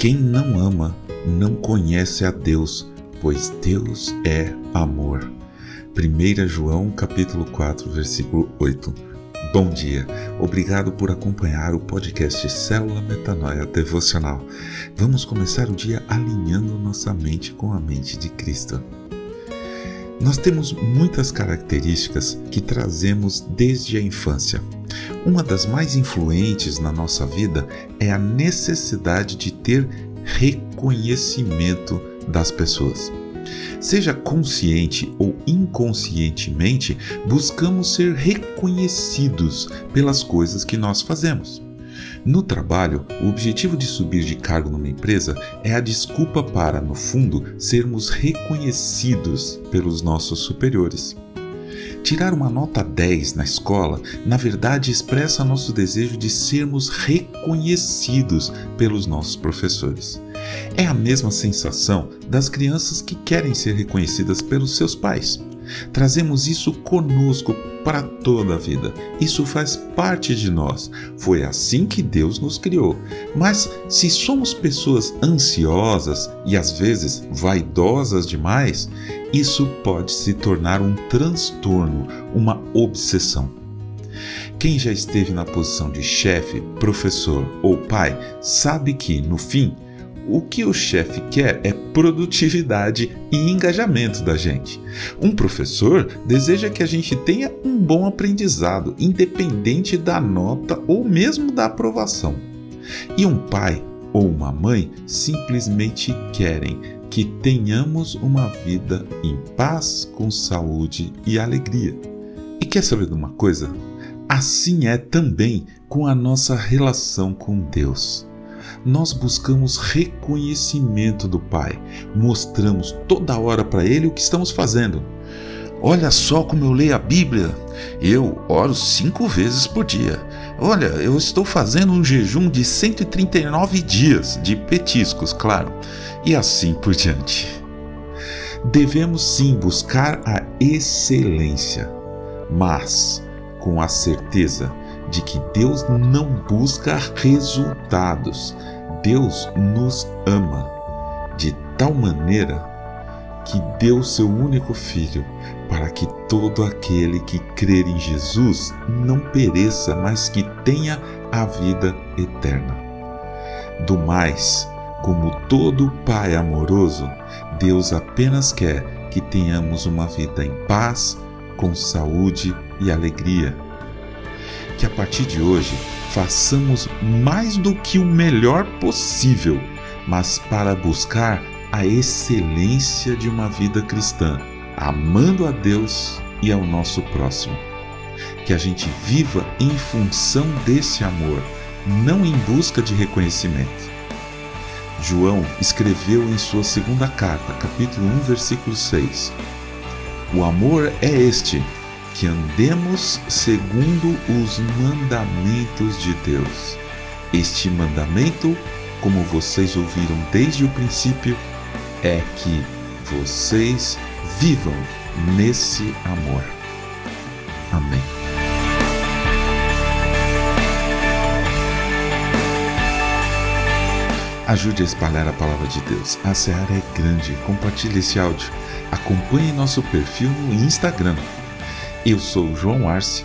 Quem não ama não conhece a Deus, pois Deus é amor. 1 João capítulo 4, versículo 8. Bom dia. Obrigado por acompanhar o podcast Célula Metanoia Devocional. Vamos começar o dia alinhando nossa mente com a mente de Cristo. Nós temos muitas características que trazemos desde a infância. Uma das mais influentes na nossa vida é a necessidade de ter reconhecimento das pessoas. Seja consciente ou inconscientemente, buscamos ser reconhecidos pelas coisas que nós fazemos. No trabalho, o objetivo de subir de cargo numa empresa é a desculpa para, no fundo, sermos reconhecidos pelos nossos superiores. Tirar uma nota 10 na escola, na verdade, expressa nosso desejo de sermos reconhecidos pelos nossos professores. É a mesma sensação das crianças que querem ser reconhecidas pelos seus pais. Trazemos isso conosco para toda a vida. Isso faz parte de nós. Foi assim que Deus nos criou. Mas se somos pessoas ansiosas e às vezes vaidosas demais, isso pode se tornar um transtorno, uma obsessão. Quem já esteve na posição de chefe, professor ou pai sabe que, no fim, o que o chefe quer é produtividade e engajamento da gente. Um professor deseja que a gente tenha um bom aprendizado, independente da nota ou mesmo da aprovação. E um pai ou uma mãe simplesmente querem que tenhamos uma vida em paz, com saúde e alegria. E quer saber de uma coisa? Assim é também com a nossa relação com Deus nós buscamos reconhecimento do Pai, mostramos toda hora para Ele o que estamos fazendo. Olha só como eu leio a Bíblia. Eu oro cinco vezes por dia. Olha, eu estou fazendo um jejum de 139 dias, de petiscos, claro, e assim por diante. Devemos sim buscar a excelência, mas com a certeza de que Deus não busca resultados. Deus nos ama de tal maneira que deu seu único filho para que todo aquele que crer em Jesus não pereça, mas que tenha a vida eterna. Do mais, como todo Pai amoroso, Deus apenas quer que tenhamos uma vida em paz, com saúde e alegria que a partir de hoje façamos mais do que o melhor possível, mas para buscar a excelência de uma vida cristã, amando a Deus e ao nosso próximo. Que a gente viva em função desse amor, não em busca de reconhecimento. João escreveu em sua segunda carta, capítulo 1, versículo 6: O amor é este que andemos segundo os mandamentos de Deus. Este mandamento, como vocês ouviram desde o princípio, é que vocês vivam nesse amor. Amém. Ajude a espalhar a palavra de Deus. A seara é grande. Compartilhe esse áudio. Acompanhe nosso perfil no Instagram eu sou João Arce